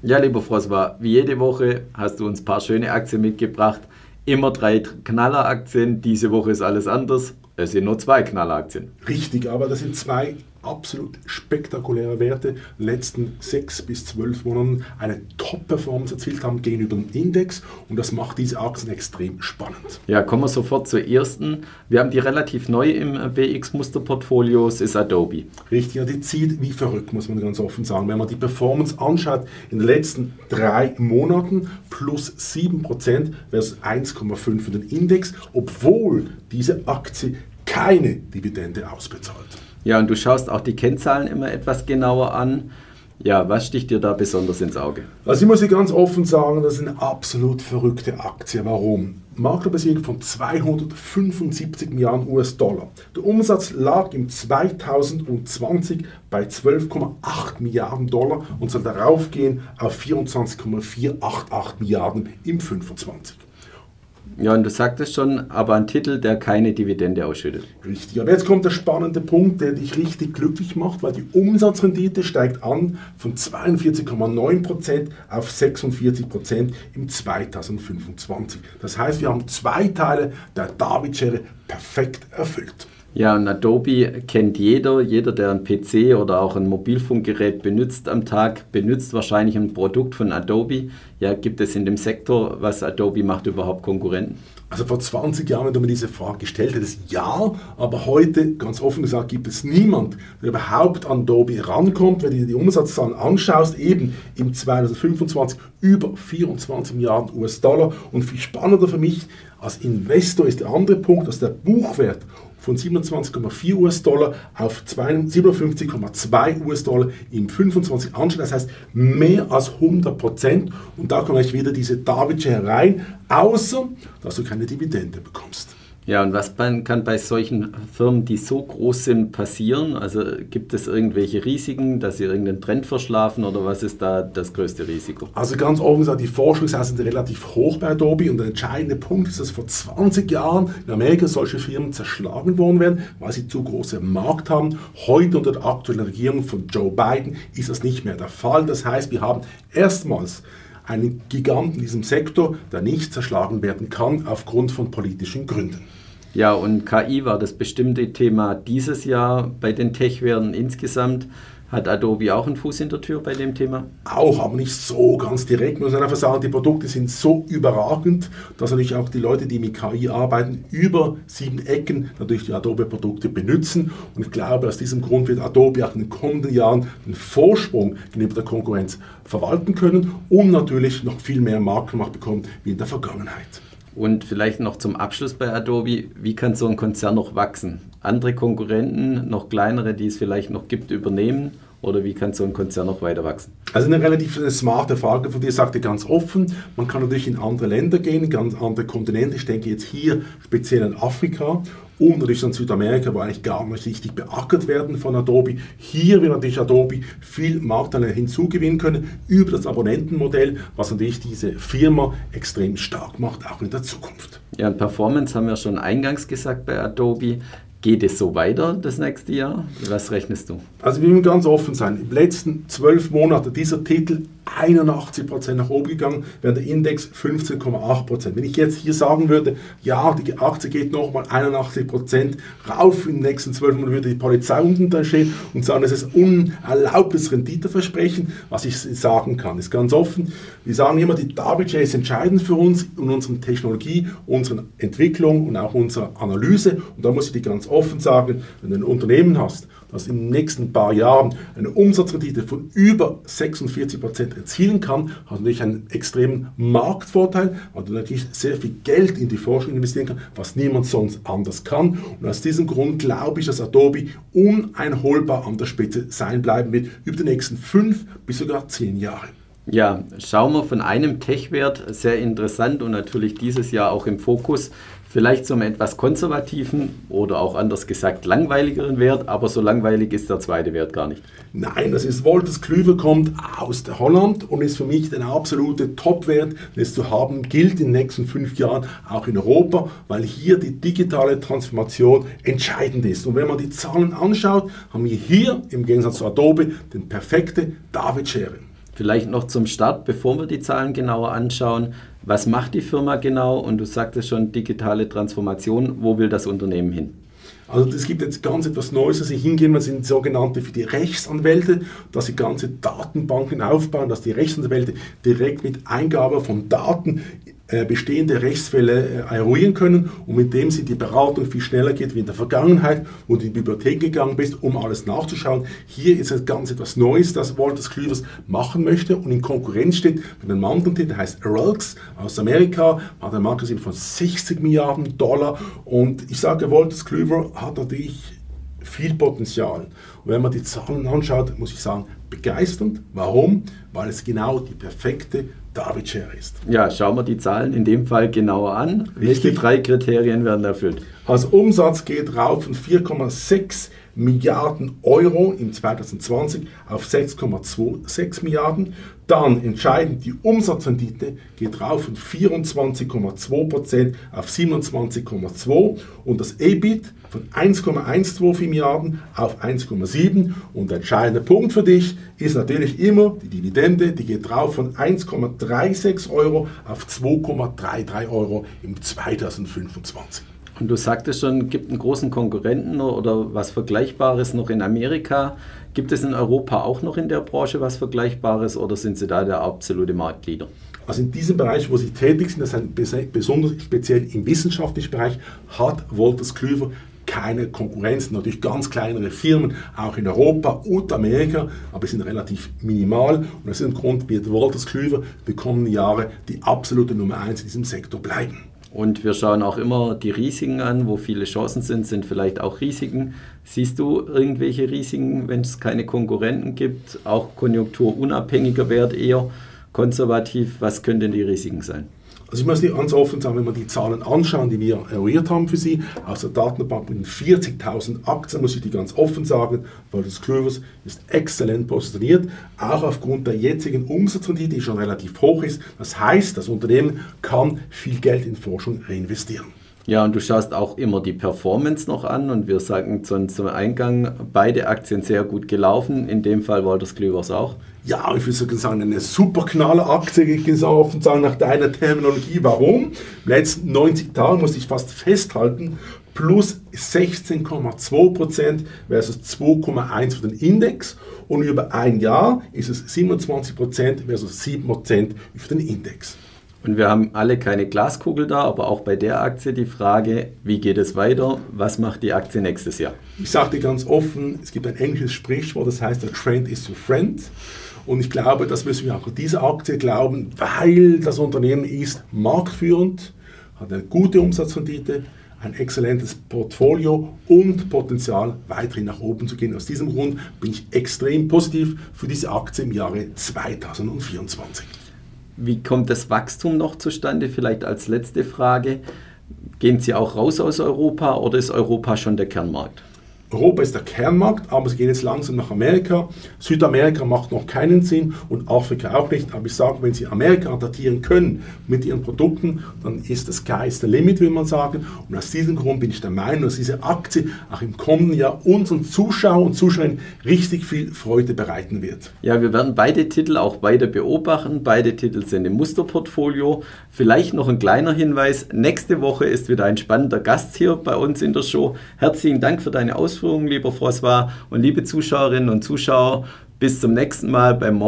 Ja, lieber Froswa, wie jede Woche hast du uns ein paar schöne Aktien mitgebracht. Immer drei Knalleraktien. Diese Woche ist alles anders. Es sind nur zwei Knalleraktien. Richtig, aber das sind zwei absolut spektakuläre Werte letzten sechs bis zwölf Monaten eine Top-Performance erzielt haben gegenüber dem Index und das macht diese Aktien extrem spannend. Ja, kommen wir sofort zur ersten. Wir haben die relativ neu im BX-Musterportfolio, es ist Adobe. Richtig, ja, die zieht wie verrückt, muss man ganz offen sagen. Wenn man die Performance anschaut, in den letzten drei Monaten plus 7% versus 1,5 für den Index, obwohl diese Aktie keine Dividende ausbezahlt. Ja, und du schaust auch die Kennzahlen immer etwas genauer an. Ja, was sticht dir da besonders ins Auge? Also ich muss dir ganz offen sagen, das ist eine absolut verrückte Aktie. Warum? Marktkapitalisierung von 275 Milliarden US-Dollar. Der Umsatz lag im 2020 bei 12,8 Milliarden Dollar und soll darauf gehen auf 24,488 Milliarden im 25. Ja, und du sagtest schon, aber ein Titel, der keine Dividende ausschüttet. Richtig, aber jetzt kommt der spannende Punkt, der dich richtig glücklich macht, weil die Umsatzrendite steigt an von 42,9% auf 46% im 2025. Das heißt, wir haben zwei Teile der David-Schere perfekt erfüllt. Ja, und Adobe kennt jeder. Jeder, der ein PC oder auch ein Mobilfunkgerät benutzt am Tag, benutzt wahrscheinlich ein Produkt von Adobe. Ja, gibt es in dem Sektor, was Adobe macht, überhaupt Konkurrenten? Also vor 20 Jahren, wenn du mir diese Frage gestellt hättest, ja, aber heute, ganz offen gesagt, gibt es niemand, der überhaupt an Adobe rankommt. Wenn du dir die Umsatzzahlen anschaust, eben im 2025 über 24 Milliarden US-Dollar. Und viel spannender für mich als Investor ist der andere Punkt, dass der Buchwert von 27,4 US-Dollar auf 57,2 US-Dollar im 25 anschauen. Das heißt mehr als 100 Prozent. Und da kommt gleich wieder diese Davidsche herein, außer dass du keine Dividende bekommst. Ja, und was kann bei solchen Firmen, die so groß sind, passieren? Also gibt es irgendwelche Risiken, dass sie irgendeinen Trend verschlafen oder was ist da das größte Risiko? Also ganz offen gesagt, die Forschungshaus sind relativ hoch bei Adobe und der entscheidende Punkt ist, dass vor 20 Jahren in Amerika solche Firmen zerschlagen worden wären, weil sie zu große Markt haben. Heute unter der aktuellen Regierung von Joe Biden ist das nicht mehr der Fall. Das heißt, wir haben erstmals einen Giganten in diesem Sektor, der nicht zerschlagen werden kann aufgrund von politischen Gründen. Ja, und KI war das bestimmte Thema dieses Jahr bei den Tech-Werten insgesamt. Hat Adobe auch einen Fuß in der Tür bei dem Thema? Auch, aber nicht so ganz direkt. Man muss einfach sagen, die Produkte sind so überragend, dass natürlich auch die Leute, die mit KI arbeiten, über sieben Ecken natürlich die Adobe-Produkte benutzen. Und ich glaube, aus diesem Grund wird Adobe auch in den kommenden Jahren den Vorsprung gegenüber der Konkurrenz verwalten können und natürlich noch viel mehr Marktmacht bekommen wie in der Vergangenheit. Und vielleicht noch zum Abschluss bei Adobe, wie kann so ein Konzern noch wachsen? Andere Konkurrenten, noch kleinere, die es vielleicht noch gibt, übernehmen? Oder wie kann so ein Konzern noch weiter wachsen? Also eine relativ smarte Frage von dir, sagte ganz offen, man kann natürlich in andere Länder gehen, ganz andere Kontinente. Ich denke jetzt hier speziell an Afrika und natürlich an Südamerika, wo eigentlich gar nicht richtig beackert werden von Adobe. Hier wird natürlich Adobe viel Marktanteile hinzugewinnen können über das Abonnentenmodell, was natürlich diese Firma extrem stark macht, auch in der Zukunft. Ja, und Performance haben wir schon eingangs gesagt bei Adobe. Geht es so weiter das nächste Jahr? Was rechnest du? Also wir müssen ganz offen sein. Im letzten zwölf Monaten dieser Titel 81% nach oben gegangen, während der Index 15,8%. Wenn ich jetzt hier sagen würde, ja, die Aktie geht nochmal 81% rauf in den nächsten zwölf Monaten, würde die Polizei unten da stehen und sagen, das ist unerlaubtes Renditeversprechen. Was ich sagen kann, ist ganz offen. Wir sagen immer, die David ist entscheidend für uns und unsere Technologie, unsere Entwicklung und auch unsere Analyse. Und da muss ich dir ganz offen sagen, wenn du ein Unternehmen hast, das in den nächsten paar Jahren eine Umsatzrendite von über 46 Prozent erzielen kann, hat natürlich einen extremen Marktvorteil, weil du natürlich sehr viel Geld in die Forschung investieren kannst, was niemand sonst anders kann. Und aus diesem Grund glaube ich, dass Adobe uneinholbar an der Spitze sein bleiben wird über die nächsten fünf bis sogar zehn Jahre. Ja, schauen wir von einem Tech-Wert, sehr interessant und natürlich dieses Jahr auch im Fokus, vielleicht zum etwas konservativen oder auch anders gesagt langweiligeren Wert, aber so langweilig ist der zweite Wert gar nicht. Nein, das ist Wolters Klüver kommt aus der Holland und ist für mich der absolute Top-Wert, den es zu haben gilt in den nächsten fünf Jahren auch in Europa, weil hier die digitale Transformation entscheidend ist. Und wenn man die Zahlen anschaut, haben wir hier im Gegensatz zu Adobe den perfekte David-Schere. Vielleicht noch zum Start, bevor wir die Zahlen genauer anschauen. Was macht die Firma genau? Und du sagtest schon, digitale Transformation. Wo will das Unternehmen hin? Also es gibt jetzt ganz etwas Neues, dass sie hingehen, das sind sogenannte für die Rechtsanwälte, dass sie ganze Datenbanken aufbauen, dass die Rechtsanwälte direkt mit Eingabe von Daten bestehende Rechtsfälle äh, eruieren können und mit dem sie die Beratung viel schneller geht wie in der Vergangenheit, wo du in die Bibliothek gegangen bist, um alles nachzuschauen. Hier ist es ganz etwas Neues, das Walters Cleavers machen möchte und in Konkurrenz steht mit einem anderen Titel, der heißt Relx aus Amerika, hat ein Marktkapitalisierung von 60 Milliarden Dollar und ich sage, Walters Cleaver hat natürlich viel Potenzial. Und wenn man die Zahlen anschaut, muss ich sagen, begeisternd. Warum? Weil es genau die perfekte David Share ist. Ja, schauen wir die Zahlen in dem Fall genauer an. Richtig. Welche drei Kriterien werden erfüllt? Also Umsatz geht rauf von 4,6 Milliarden Euro im 2020 auf 6,26 Milliarden. Dann entscheidend die Umsatzrendite geht rauf von 24,2% auf 27,2% und das EBIT von 1,124 Milliarden auf 1,7 und der entscheidende Punkt für dich ist natürlich immer die Dividende, die geht rauf von 1,36 Euro auf 2,33 Euro im 2025. Und du sagtest schon, gibt einen großen Konkurrenten oder was Vergleichbares noch in Amerika. Gibt es in Europa auch noch in der Branche was Vergleichbares oder sind Sie da der absolute Marktleader? Also in diesem Bereich, wo Sie tätig sind, das ist besonders speziell im wissenschaftlichen Bereich, hat Wolters Klüver keine Konkurrenz. Natürlich ganz kleinere Firmen, auch in Europa und Amerika, aber sie sind relativ minimal. Und aus diesem Grund wird Wolters Klüver die kommenden Jahre die absolute Nummer eins in diesem Sektor bleiben. Und wir schauen auch immer die Risiken an, wo viele Chancen sind, sind vielleicht auch Risiken. Siehst du irgendwelche Risiken, wenn es keine Konkurrenten gibt, auch konjunkturunabhängiger Wert eher konservativ? Was könnten die Risiken sein? Also ich muss dir ganz offen sagen, wenn wir die Zahlen anschauen, die wir eruiert haben für Sie, aus der Datenbank mit 40.000 Aktien, muss ich die ganz offen sagen, weil das Clovers ist exzellent positioniert, auch aufgrund der jetzigen Umsatzrendite, die schon relativ hoch ist. Das heißt, das Unternehmen kann viel Geld in Forschung reinvestieren. Ja, und du schaust auch immer die Performance noch an und wir sagen zum, zum Eingang, beide Aktien sehr gut gelaufen, in dem Fall Walters Klüvers auch. Ja, ich würde sagen, eine super knalle Aktie, offen sagen, nach deiner Terminologie. Warum? Den letzten 90 Tagen muss ich fast festhalten, plus 16,2% versus 2,1% für den Index und über ein Jahr ist es 27% versus 7% für den Index. Und wir haben alle keine Glaskugel da, aber auch bei der Aktie die Frage, wie geht es weiter? Was macht die Aktie nächstes Jahr? Ich sage dir ganz offen, es gibt ein englisches Sprichwort, das heißt, der Trend is your friend. Und ich glaube, das müssen wir auch an diese Aktie glauben, weil das Unternehmen ist marktführend, hat eine gute Umsatzrendite, ein exzellentes Portfolio und Potenzial, weiterhin nach oben zu gehen. Aus diesem Grund bin ich extrem positiv für diese Aktie im Jahre 2024. Wie kommt das Wachstum noch zustande? Vielleicht als letzte Frage. Gehen Sie auch raus aus Europa oder ist Europa schon der Kernmarkt? Europa ist der Kernmarkt, aber sie gehen jetzt langsam nach Amerika. Südamerika macht noch keinen Sinn und Afrika auch nicht. Aber ich sage, wenn Sie Amerika attackieren können mit Ihren Produkten, dann ist das Sky the limit, will man sagen. Und aus diesem Grund bin ich der Meinung, dass diese Aktie auch im kommenden Jahr unseren Zuschauern und Zuschauern richtig viel Freude bereiten wird. Ja, wir werden beide Titel auch weiter beobachten. Beide Titel sind im Musterportfolio. Vielleicht noch ein kleiner Hinweis. Nächste Woche ist wieder ein spannender Gast hier bei uns in der Show. Herzlichen Dank für deine Ausführungen. Ausführungen, lieber François und liebe Zuschauerinnen und Zuschauer. Bis zum nächsten Mal beim